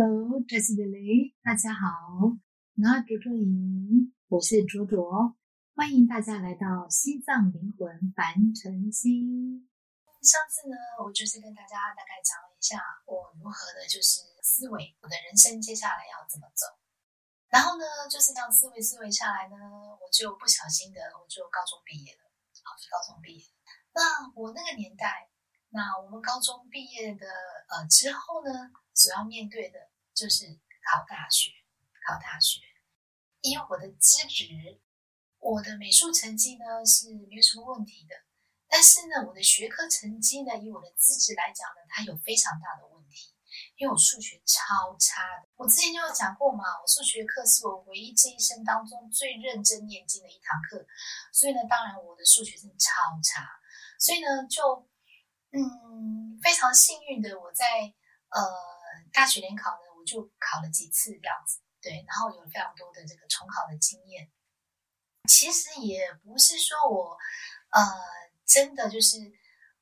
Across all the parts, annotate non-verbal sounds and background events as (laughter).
Hello，这是的雷，大家好，我卓卓莹，我是卓卓，欢迎大家来到西藏灵魂凡尘心。上次呢，我就是跟大家大概讲了一下我如何的，就是思维，我的人生接下来要怎么走。然后呢，就是这样思维思维下来呢，我就不小心的，我就高中毕业了，好，高中毕业。那我那个年代，那我们高中毕业的呃之后呢？主要面对的就是考大学，考大学。以我的资质，我的美术成绩呢是没有什么问题的。但是呢，我的学科成绩呢，以我的资质来讲呢，它有非常大的问题，因为我数学超差的。我之前就有讲过嘛，我数学课是我唯一这一生当中最认真念经的一堂课。所以呢，当然我的数学真的超差。所以呢，就嗯，非常幸运的我在呃。大学联考呢，我就考了几次这样子，对，然后有非常多的这个重考的经验。其实也不是说我呃真的就是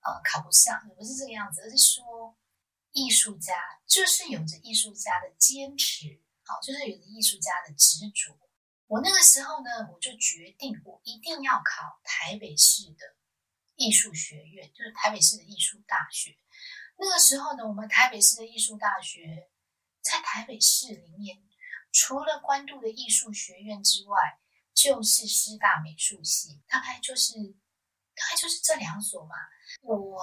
呃考不上，也不是这个样子，而是说艺术家就是有着艺术家的坚持，好，就是有着艺术家的执着。我那个时候呢，我就决定我一定要考台北市的艺术学院，就是台北市的艺术大学。那个时候呢，我们台北市的艺术大学，在台北市里面，除了关渡的艺术学院之外，就是师大美术系，大概就是，大概就是这两所嘛。我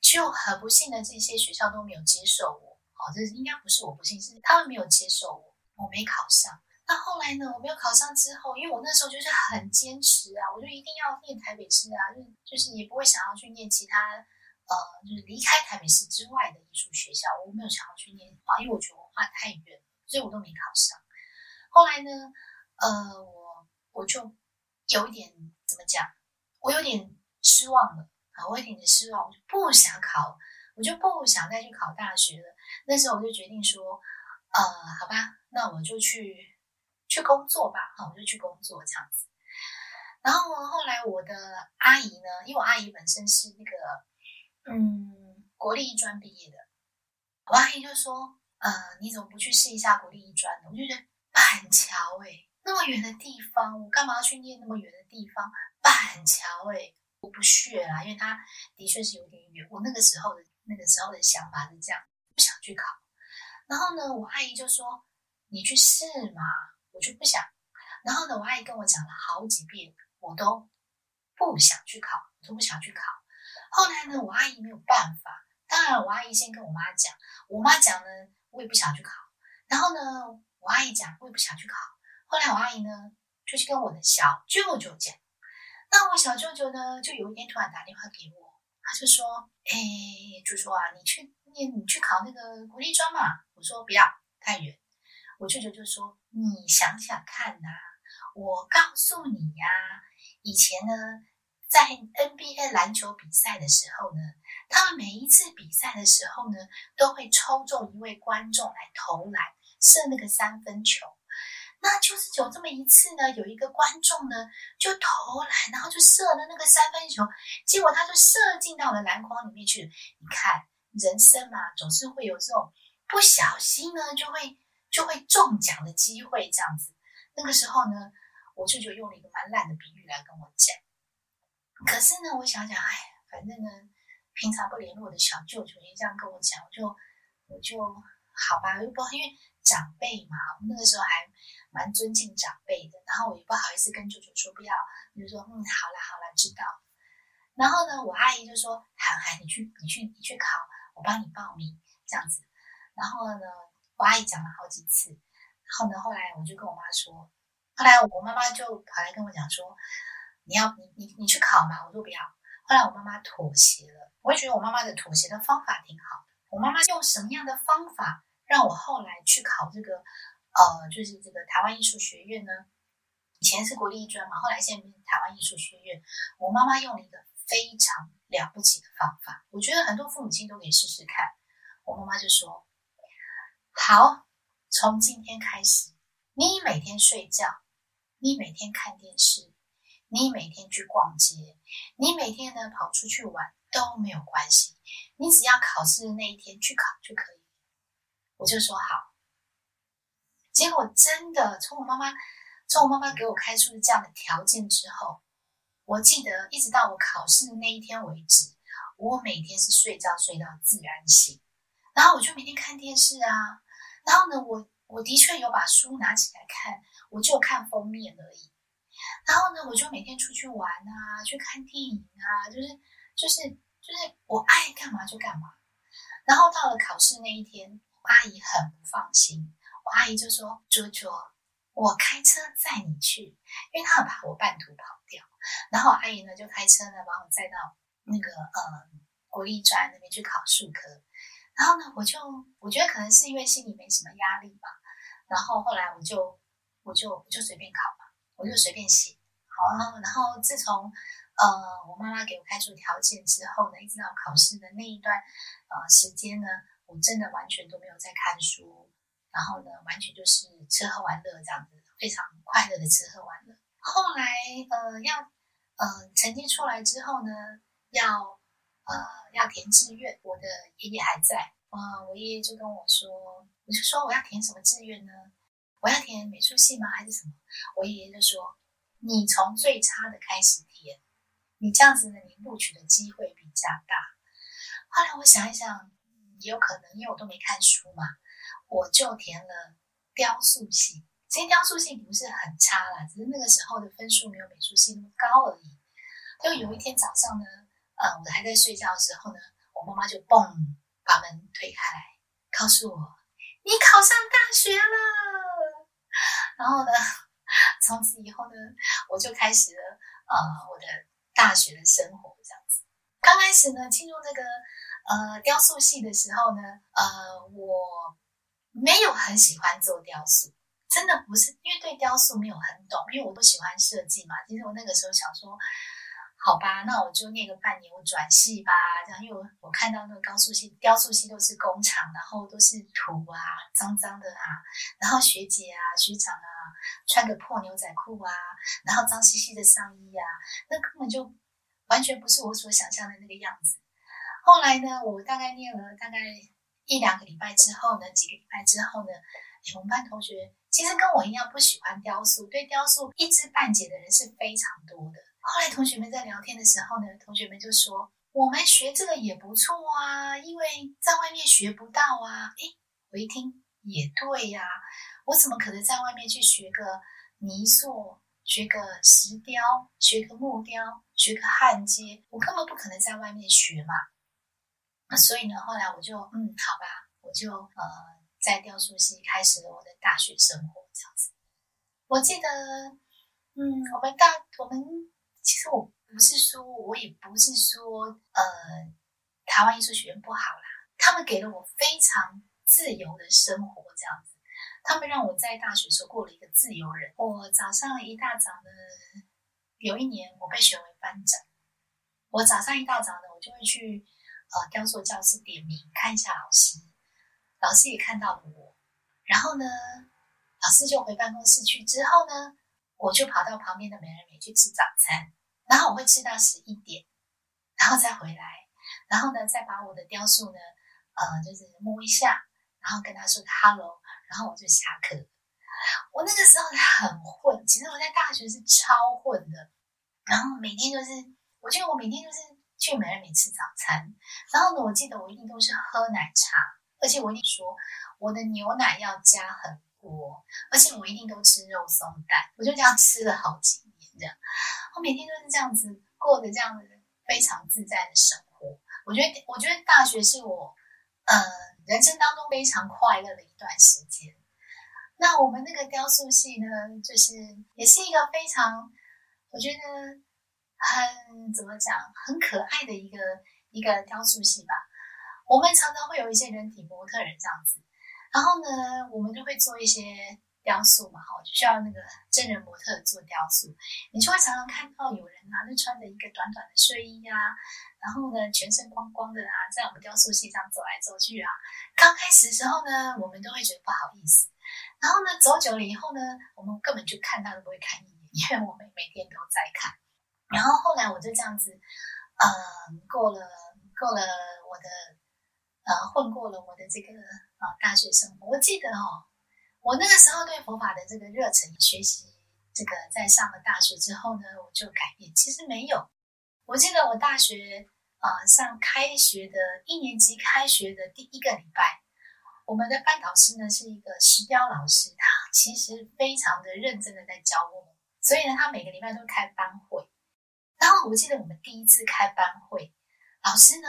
就很不幸的，这些学校都没有接受我。哦，这应该不是我不幸，是他们没有接受我，我没考上。那后来呢，我没有考上之后，因为我那时候就是很坚持啊，我就一定要念台北市啊，就就是也不会想要去念其他。呃，就是离开台北市之外的艺术学校，我没有想要去念啊，因为我觉得我画太远，所以我都没考上。后来呢，呃，我我就有一点怎么讲，我有点失望了啊，我有点点失望，我就不想考，我就不想再去考大学了。那时候我就决定说，呃，好吧，那我就去去工作吧，好，我就去工作这样子。然后后来我的阿姨呢，因为我阿姨本身是那个。嗯，国立艺专毕业的，我阿姨就说：“呃，你怎么不去试一下国立艺专呢？”我就觉得板桥哎，那么远的地方，我干嘛要去念那么远的地方？板桥哎，我不屑啦，因为他的确是有点远。我那个时候的那个时候的想法是这样，不想去考。然后呢，我阿姨就说：“你去试嘛。”我就不想。然后呢，我阿姨跟我讲了好几遍，我都不想去考，我都不想去考。后来呢，我阿姨没有办法。当然，我阿姨先跟我妈讲，我妈讲呢，我也不想去考。然后呢，我阿姨讲，我也不想去考。后来我阿姨呢，就去跟我的小舅舅讲。那我小舅舅呢，就有一天突然打电话给我，他就说：“哎，就说啊，你去念，你去考那个国立专嘛。”我说：“不要，太远。”我舅舅就说：“你想想看呐，我告诉你呀，以前呢。”在 NBA 篮球比赛的时候呢，他们每一次比赛的时候呢，都会抽中一位观众来投篮射那个三分球。那就是有这么一次呢，有一个观众呢就投篮，然后就射了那个三分球，结果他就射进到了篮筐里面去。你看，人生嘛，总是会有这种不小心呢，就会就会中奖的机会这样子。那个时候呢，我舅舅用了一个蛮烂的比喻来跟我讲。可是呢，我想想，哎，反正呢，平常不联络的小舅舅也这样跟我讲，我就我就好吧，又不因为长辈嘛，那个时候还蛮尊敬长辈的，然后我也不好意思跟舅舅说不要，我就说嗯，好啦好啦，知道。然后呢，我阿姨就说，涵涵，你去你去你去考，我帮你报名这样子。然后呢，我阿姨讲了好几次，然后呢，后来我就跟我妈说，后来我妈妈就跑来跟我讲说。你要你你你去考嘛？我说不要。后来我妈妈妥协了，我也觉得我妈妈的妥协的方法挺好。我妈妈用什么样的方法让我后来去考这个呃，就是这个台湾艺术学院呢？以前是国立艺专嘛，后来现在变成台湾艺术学院。我妈妈用了一个非常了不起的方法，我觉得很多父母亲都可以试试看。我妈妈就说：“好，从今天开始，你每天睡觉，你每天看电视。”你每天去逛街，你每天呢跑出去玩都没有关系，你只要考试的那一天去考就可以。我就说好，结果真的从我妈妈从我妈妈给我开出这样的条件之后，我记得一直到我考试的那一天为止，我每天是睡觉睡到自然醒，然后我就每天看电视啊，然后呢，我我的确有把书拿起来看，我就看封面而已。然后呢，我就每天出去玩啊，去看电影啊，就是就是就是我爱干嘛就干嘛。然后到了考试那一天，我阿姨很不放心，我阿姨就说：“卓卓，我开车载你去，因为她很怕我半途跑掉。”然后阿姨呢就开车呢把我载到那个呃国立专那边去考数科。然后呢，我就我觉得可能是因为心里没什么压力吧。然后后来我就我就我就随便考。我就随便写，好啊。然后自从呃我妈妈给我开出条件之后呢，一直到考试的那一段呃时间呢，我真的完全都没有在看书，然后呢，完全就是吃喝玩乐这样子，非常快乐的吃喝玩乐。后来呃要呃成绩出来之后呢，要呃要填志愿，我的爷爷还在，啊，我爷爷就跟我说，我就说我要填什么志愿呢？我要填美术系吗？还是什么？我爷爷就说：“你从最差的开始填，你这样子呢，你录取的机会比较大。”后来我想一想，也有可能，因为我都没看书嘛，我就填了雕塑系。其实雕塑系不是很差啦，只是那个时候的分数没有美术系那么高而已。就有一天早上呢，呃，我还在睡觉的时候呢，我妈妈就嘣把门推开来，告诉我：“你考上大学了。”然后呢，从此以后呢，我就开始了呃我的大学的生活这样子。刚开始呢，进入那个呃雕塑系的时候呢，呃我没有很喜欢做雕塑，真的不是因为对雕塑没有很懂，因为我不喜欢设计嘛。其实我那个时候想说。好吧，那我就念个半年，我转系吧。这样，因为我我看到那个高塑系、雕塑系都是工厂，然后都是土啊，脏脏的啊。然后学姐啊、学长啊，穿个破牛仔裤啊，然后脏兮兮的上衣啊，那根本就完全不是我所想象的那个样子。后来呢，我大概念了大概一两个礼拜之后呢，几个礼拜之后呢，我们班同学其实跟我一样不喜欢雕塑，对雕塑一知半解的人是非常多的。后来同学们在聊天的时候呢，同学们就说：“我们学这个也不错啊，因为在外面学不到啊。”诶，我一听也对呀，我怎么可能在外面去学个泥塑、学个石雕、学个木雕、学个焊接？我根本不可能在外面学嘛。那所以呢，后来我就嗯，好吧，我就呃，在雕塑系开始了我的大学生活，这样子。我记得，嗯，我们大我们。其实我不是说，我也不是说，呃，台湾艺术学院不好啦。他们给了我非常自由的生活，这样子。他们让我在大学时候过了一个自由人。我早上一大早呢，有一年我被选为班长。我早上一大早呢，我就会去呃雕塑教室点名看一下老师，老师也看到了我。然后呢，老师就回办公室去。之后呢，我就跑到旁边的美人美去吃早餐。然后我会吃到十一点，然后再回来，然后呢，再把我的雕塑呢，呃，就是摸一下，然后跟他说 hello，然后我就下课。我那个时候很混，其实我在大学是超混的，然后每天就是，我觉得我每天就是去美乐美吃早餐，然后呢，我记得我一定都是喝奶茶，而且我一定说我的牛奶要加很多，而且我一定都吃肉松蛋，我就这样吃了好几。这样，我每天都是这样子过的，这样子非常自在的生活。我觉得，我觉得大学是我，呃，人生当中非常快乐的一段时间。那我们那个雕塑系呢，就是也是一个非常，我觉得很怎么讲，很可爱的一个一个雕塑系吧。我们常常会有一些人体模特人这样子，然后呢，我们就会做一些。雕塑嘛，哈，就需要那个真人模特做雕塑，你就会常常看到有人啊，就穿着一个短短的睡衣啊，然后呢，全身光光的啊，在我们雕塑系上走来走去啊。刚开始的时候呢，我们都会觉得不好意思，然后呢，走久了以后呢，我们根本就看他都不会看一眼，因为我们每天都在看。然后后来我就这样子，嗯，过了过了我的，呃，混过了我的这个啊大学生活。我记得哦。我那个时候对佛法的这个热忱，学习这个，在上了大学之后呢，我就改变。其实没有，我记得我大学啊上开学的一年级开学的第一个礼拜，我们的班导师呢是一个石雕老师，他其实非常的认真的在教我们，所以呢，他每个礼拜都开班会。然后我记得我们第一次开班会，老师呢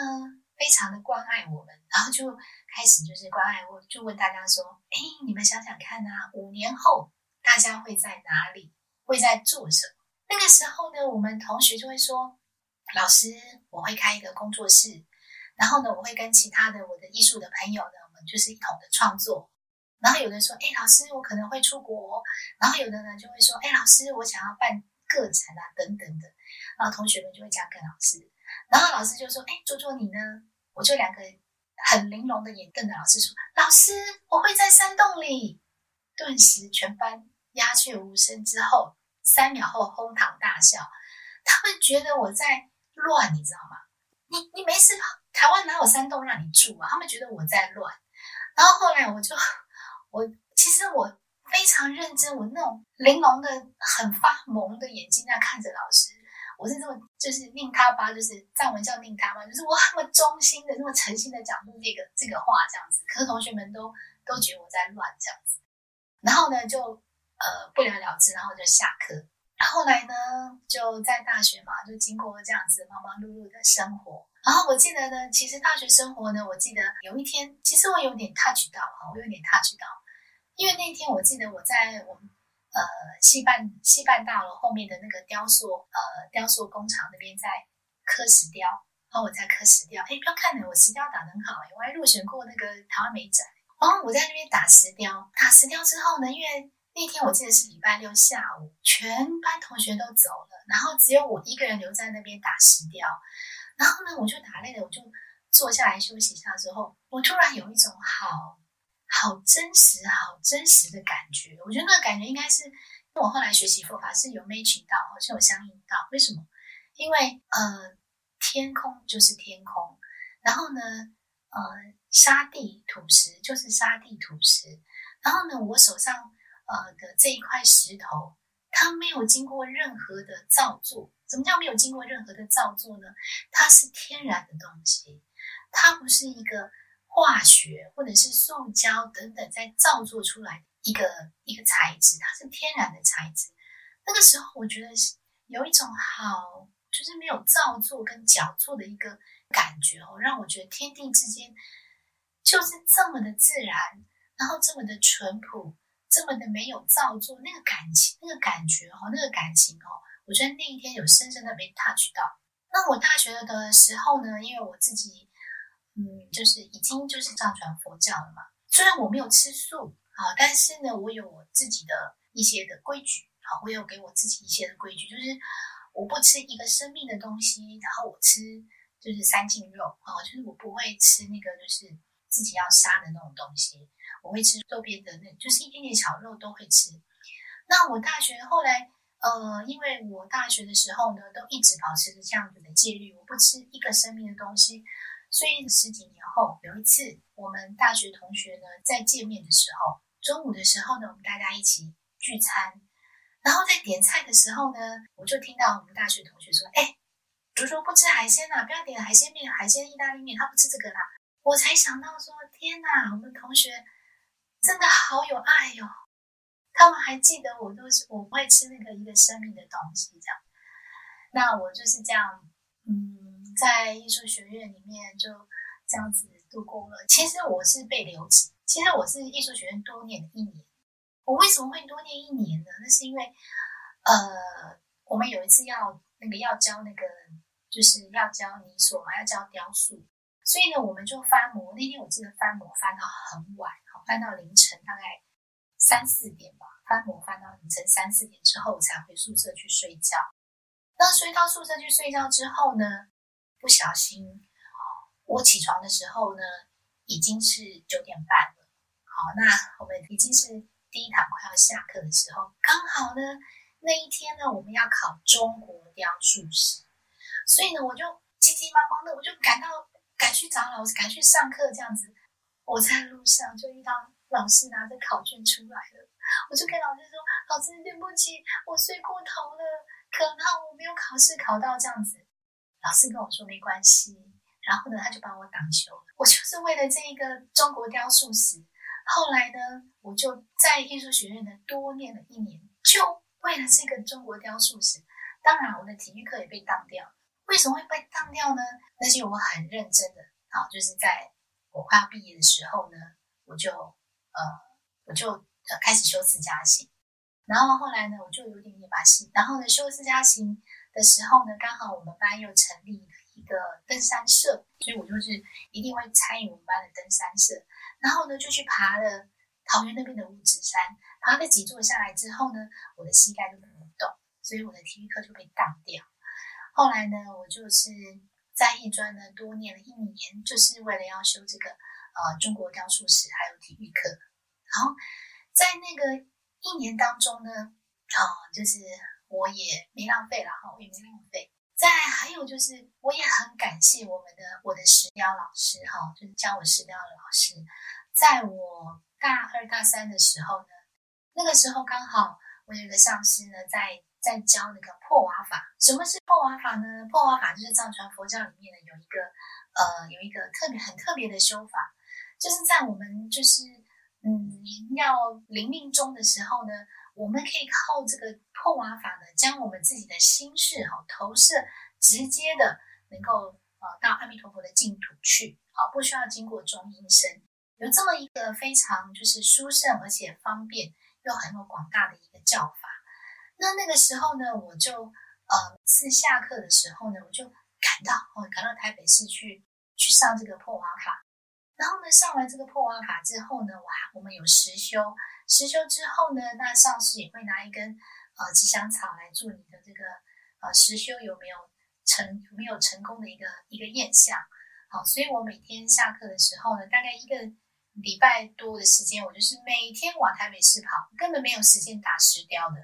非常的关爱我们，然后就开始就是关爱我，就问大家说：“哎，你们想想看啊，五年后大家会在哪里？会在做什么？”那个时候呢，我们同学就会说：“老师，我会开一个工作室，然后呢，我会跟其他的我的艺术的朋友呢，我们就是一同的创作。”然后有的说：“哎，老师，我可能会出国。”然后有的呢就会说：“哎，老师，我想要办。”个展啊，等等的，然后同学们就会这样跟老师，然后老师就说：“哎，做做你呢？”我就两个很玲珑的眼瞪着老师说：“老师，我会在山洞里。”顿时全班鸦雀无声，之后三秒后哄堂大笑。他们觉得我在乱，你知道吗？你你没事吧，台湾哪有山洞让你住啊？他们觉得我在乱。然后后来我就我其实我。非常认真，我那种玲珑的、很发蒙的眼睛在看着老师，我是这么就是令他吧，就是藏文叫令他吧，就是我那么忠心的、那么诚心的讲出这个这个话这样子，可是同学们都都觉得我在乱这样子，然后呢就呃不了了之，然后就下课。后来呢就在大学嘛，就经过这样子忙忙碌碌的生活。然后我记得呢，其实大学生活呢，我记得有一天，其实我有点 touch 到啊，我有点 touch 到。因为那天我记得我在我们呃西半西半大楼后面的那个雕塑呃雕塑工厂那边在刻石雕，然后我在刻石雕，哎，不要看了，我石雕打得很好哎，我还入选过那个台湾美展。然后我在那边打石雕，打石雕之后呢，因为那天我记得是礼拜六下午，全班同学都走了，然后只有我一个人留在那边打石雕。然后呢，我就打累了，我就坐下来休息一下之后，我突然有一种好。好真实，好真实的感觉。我觉得那个感觉应该是，我后来学习佛法是有 match 到，好像有相应到。为什么？因为呃，天空就是天空，然后呢，呃，沙地土石就是沙地土石，然后呢，我手上呃的这一块石头，它没有经过任何的造作。什么叫没有经过任何的造作呢？它是天然的东西，它不是一个。化学或者是塑胶等等，在造作出来一个一个材质，它是天然的材质。那个时候，我觉得是有一种好，就是没有造作跟矫作的一个感觉哦，让我觉得天地之间就是这么的自然，然后这么的淳朴，这么的没有造作，那个感情，那个感觉哦，那个感情哦，我觉得那一天有深深的被 touch 到。那我大学的时候呢，因为我自己。嗯，就是已经就是上传佛教了嘛。虽然我没有吃素啊，但是呢，我有我自己的一些的规矩啊，我有给我自己一些的规矩，就是我不吃一个生命的东西，然后我吃就是三净肉啊，就是我不会吃那个就是自己要杀的那种东西，我会吃周边的那，就是一点点小肉都会吃。那我大学后来，呃，因为我大学的时候呢，都一直保持着这样子的戒律，我不吃一个生命的东西。所以十几年后，有一次我们大学同学呢在见面的时候，中午的时候呢，我们大家一起聚餐，然后在点菜的时候呢，我就听到我们大学同学说：“哎，竹竹不吃海鲜呐，不要点海鲜面、海鲜意大利面，他不吃这个啦。”我才想到说：“天哪，我们同学真的好有爱哟！他们还记得我都是我不会吃那个一个生命的东西这样。那我就是这样，嗯。”在艺术学院里面就这样子度过了。其实我是被留级，其实我是艺术学院多念了一年。我为什么会多念一年呢？那是因为，呃，我们有一次要那个要教那个就是要教泥塑嘛，要教雕塑，所以呢，我们就翻模。那天我记得翻模翻到很晚，好翻到凌晨大概三四点吧。翻模翻到凌晨三四点之后才回宿舍去睡觉。那睡到宿舍去睡觉之后呢？不小心，我起床的时候呢，已经是九点半了。好，那我们已经是第一堂快要下课的时候，刚好呢，那一天呢，我们要考中国雕塑史，所以呢，我就急急忙忙的，我就赶到赶去找老师，赶去上课这样子。我在路上就遇到老师拿着考卷出来了，我就跟老师说：“老师，对不起，我睡过头了，可能我没有考试考到这样子。”老师跟我说：“没关系。”然后呢，他就帮我挡修。我就是为了这一个中国雕塑史，后来呢，我就在艺术学院呢多念了一年，就为了这个中国雕塑史。当然，我的体育课也被当掉。为什么会被当掉呢？那是我很认真的，啊，就是在我快要毕业的时候呢，我就呃，我就开始修四加行，然后后来呢，我就有点点把戏，然后呢，修四加行的时候呢，刚好我们班又成立了一个登山社，所以我就是一定会参与我们班的登山社，然后呢，就去爬了桃园那边的五指山，爬了几座下来之后呢，我的膝盖就不能动，所以我的体育课就被当掉。后来呢，我就是在艺专呢多念了一年，就是为了要修这个呃中国雕塑史还有体育课。然后在那个一年当中呢，啊，就是我也没浪费了哈，我也没浪费。再还有就是，我也很感谢我们的我的石雕老师哈，就是教我石雕的老师，在我大二大三的时候呢，那个时候刚好我有一个上司呢在。在教那个破瓦法，什么是破瓦法呢？破瓦法就是藏传佛教里面呢有一个呃有一个特别很特别的修法，就是在我们就是嗯要临命终的时候呢，我们可以靠这个破瓦法呢，将我们自己的心事哈投射直接的能够呃到阿弥陀佛的净土去，好不需要经过中阴身，有这么一个非常就是殊胜而且方便又很有广大的一个教法。那那个时候呢，我就呃，次下课的时候呢，我就赶到哦，赶到台北市去去上这个破瓦法。然后呢，上完这个破瓦法之后呢，哇，我们有实修，实修之后呢，那上师也会拿一根呃吉祥草来做你的这个呃实修有没有成有没有成功的一个一个验象。好，所以我每天下课的时候呢，大概一个礼拜多的时间，我就是每天往台北市跑，根本没有时间打石雕的。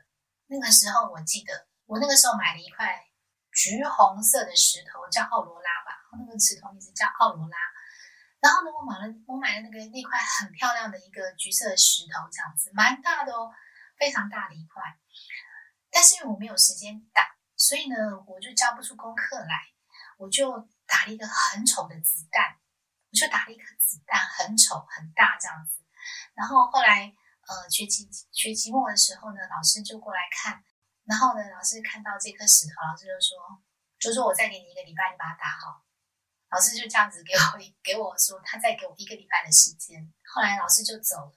那个时候我记得，我那个时候买了一块橘红色的石头，叫奥罗拉吧，那个石头名字叫奥罗拉。然后呢，我买了我买了那个那块很漂亮的一个橘色石头，这样子蛮大的哦，非常大的一块。但是因为我没有时间打，所以呢，我就交不出功课来，我就打了一个很丑的子弹，我就打了一颗子弹，很丑很大这样子。然后后来。呃，学期学期末的时候呢，老师就过来看，然后呢，老师看到这颗石头，老师就说，就说我再给你一个礼拜，你把它打好。老师就这样子给我 (laughs) 给我说，他再给我一个礼拜的时间。后来老师就走了，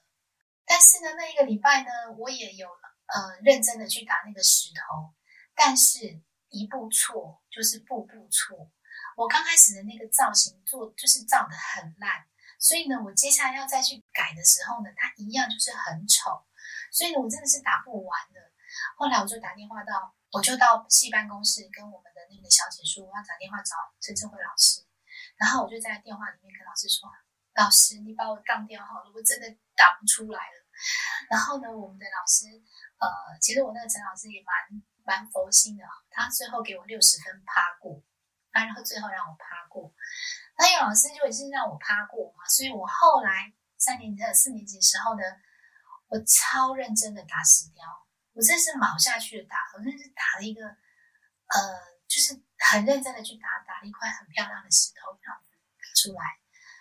但是呢，那一个礼拜呢，我也有呃认真的去打那个石头，但是一步错就是步步错。我刚开始的那个造型做就是造的很烂。所以呢，我接下来要再去改的时候呢，它一样就是很丑，所以呢，我真的是打不完的。后来我就打电话到，我就到系办公室跟我们的那个小姐说，我要打电话找陈正慧老师。然后我就在电话里面跟老师说：“老师，你把我当掉好了，我真的打不出来了。”然后呢，我们的老师，呃，其实我那个陈老师也蛮蛮佛心的，他最后给我六十分趴过，然后最后让我趴过。那有老师就也是让我趴过嘛，所以我后来三年级、四年级时候呢，我超认真的打石雕，我真是卯下去的打，我真是打了一个，呃，就是很认真的去打，打了一块很漂亮的石头这样子打出来。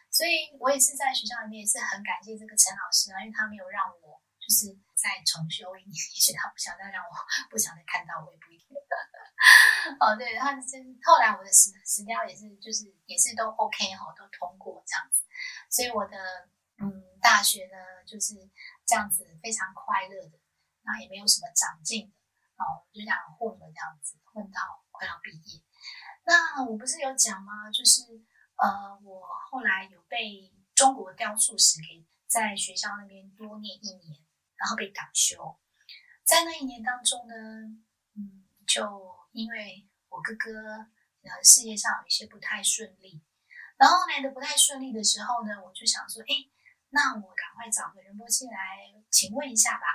所以我也是在学校里面也是很感谢这个陈老师啊，因为他没有让我就是再重修一年，也许他不想再让我不想再看到我也不一定。(laughs) 哦，对，他真后来我的石石雕也是，就是也是都 OK 哈，都通过这样子，所以我的嗯大学呢就是这样子非常快乐的，然后也没有什么长进的，哦，就这样混了这样子，混到快要毕业。那我不是有讲吗？就是呃，我后来有被中国雕塑史给在学校那边多念一年，然后被挡修，在那一年当中呢，嗯，就。因为我哥哥呃事业上有一些不太顺利，然后来的不太顺利的时候呢，我就想说，哎，那我赶快找个人波进来请问一下吧。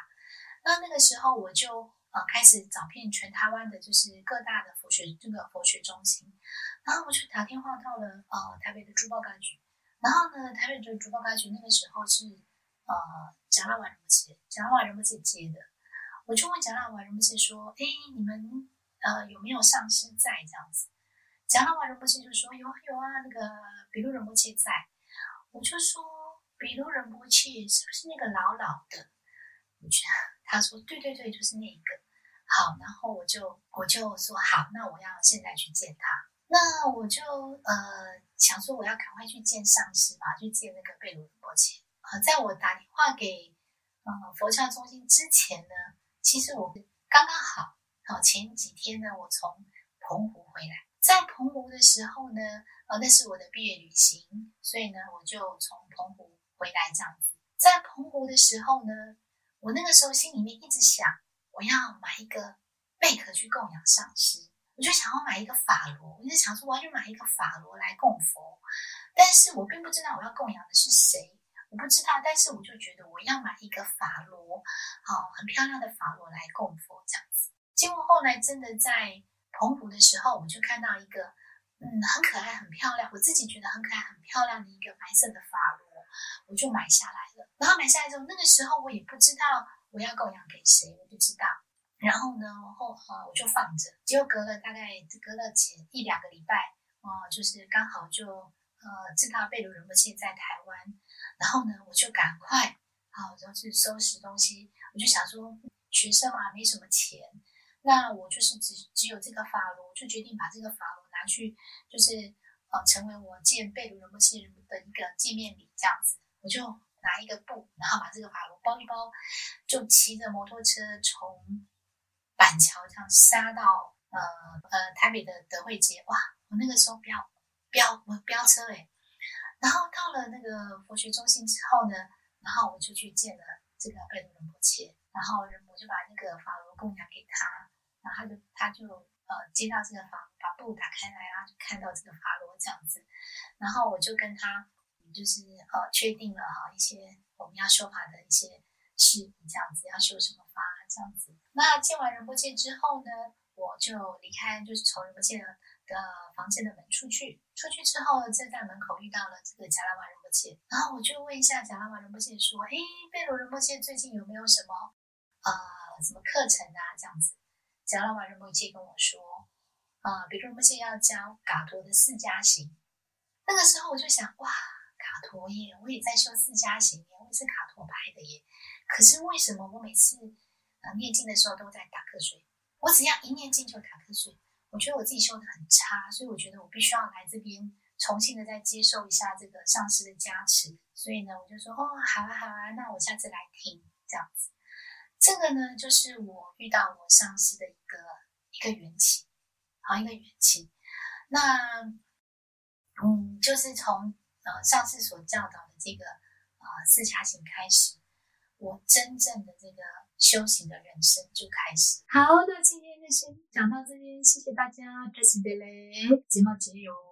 那那个时候我就呃开始找遍全台湾的，就是各大的佛学这个佛学中心，然后我就打电话到了呃台北的珠宝感局，然后呢台北的珠宝感局那个时候是呃贾拉瓦仁波切，贾拉瓦仁波切接的，我就问贾拉瓦仁波切说：“哎，你们呃有没有上师在这样子？”贾拉瓦仁波切就说：“有有啊，那个比如仁波切在。”我就说：“比如仁波切是不是那个老老的？”我觉得他说：“对对对，就是那一个。”好，然后我就我就说：“好，那我要现在去见他。”那我就呃想说我要赶快去见上师嘛，去见那个贝鲁仁波切。呃，在我打电话给呃佛教中心之前呢，其实我刚刚好，好前几天呢，我从澎湖回来，在澎湖的时候呢，呃，那是我的毕业旅行，所以呢，我就从澎湖回来这样子。在澎湖的时候呢，我那个时候心里面一直想，我要买一个贝壳去供养上师。我就想要买一个法螺，我就想说我要去买一个法螺来供佛，但是我并不知道我要供养的是谁，我不知道，但是我就觉得我要买一个法螺，好，很漂亮的法螺来供佛这样子。结果后来真的在澎湖的时候，我就看到一个，嗯，很可爱、很漂亮，我自己觉得很可爱、很漂亮的一个白色的法螺，我就买下来了。然后买下来之后，那个时候我也不知道我要供养给谁，我不知道。然后呢，后啊我就放着，结果隔了大概隔了几一两个礼拜，哦，就是刚好就呃知道贝鲁仁波切在台湾，然后呢我就赶快好然后去收拾东西，我就想说学生嘛没什么钱，那我就是只只有这个法螺，就决定把这个法螺拿去，就是呃成为我见贝鲁仁波切的一个见面礼这样子，我就拿一个布，然后把这个法螺包一包，就骑着摩托车从。板桥这样杀到呃呃台北的德惠街，哇！我那个时候飙飙我飙车哎，然后到了那个佛学中心之后呢，然后我就去见了这个贝鲁仁波切，然后仁波就把那个法螺供养给他，然后他就他就呃接到这个法把布打开来，然后就看到这个法螺这样子，然后我就跟他就是呃确定了哈一些我们要修法的一些事宜，这样子要修什么法这样子。那见完仁波切之后呢，我就离开，就是从仁波切的的房间的门出去。出去之后，就在门口遇到了这个贾拉瓦仁波切，然后我就问一下贾拉瓦仁波切说：“诶，贝罗仁波切最近有没有什么呃什么课程啊？”这样子，贾拉瓦仁波切跟我说：“啊，比如仁波切要教嘎陀的四加行。”那个时候我就想，哇，卡托耶，我也在修四加行耶，我也是卡托派的耶。可是为什么我每次？呃，念经的时候都在打瞌睡，我只要一念经就打瞌睡。我觉得我自己修的很差，所以我觉得我必须要来这边重新的再接受一下这个上师的加持。所以呢，我就说哦，好啊，好啊，那我下次来听这样子。这个呢，就是我遇到我上师的一个一个缘起，好一个缘起。那嗯，就是从呃上次所教导的这个呃四加行开始，我真正的这个。修行的人生就开始。好，那今天就先讲到这边，谢谢大家，这是的嘞，节目结束。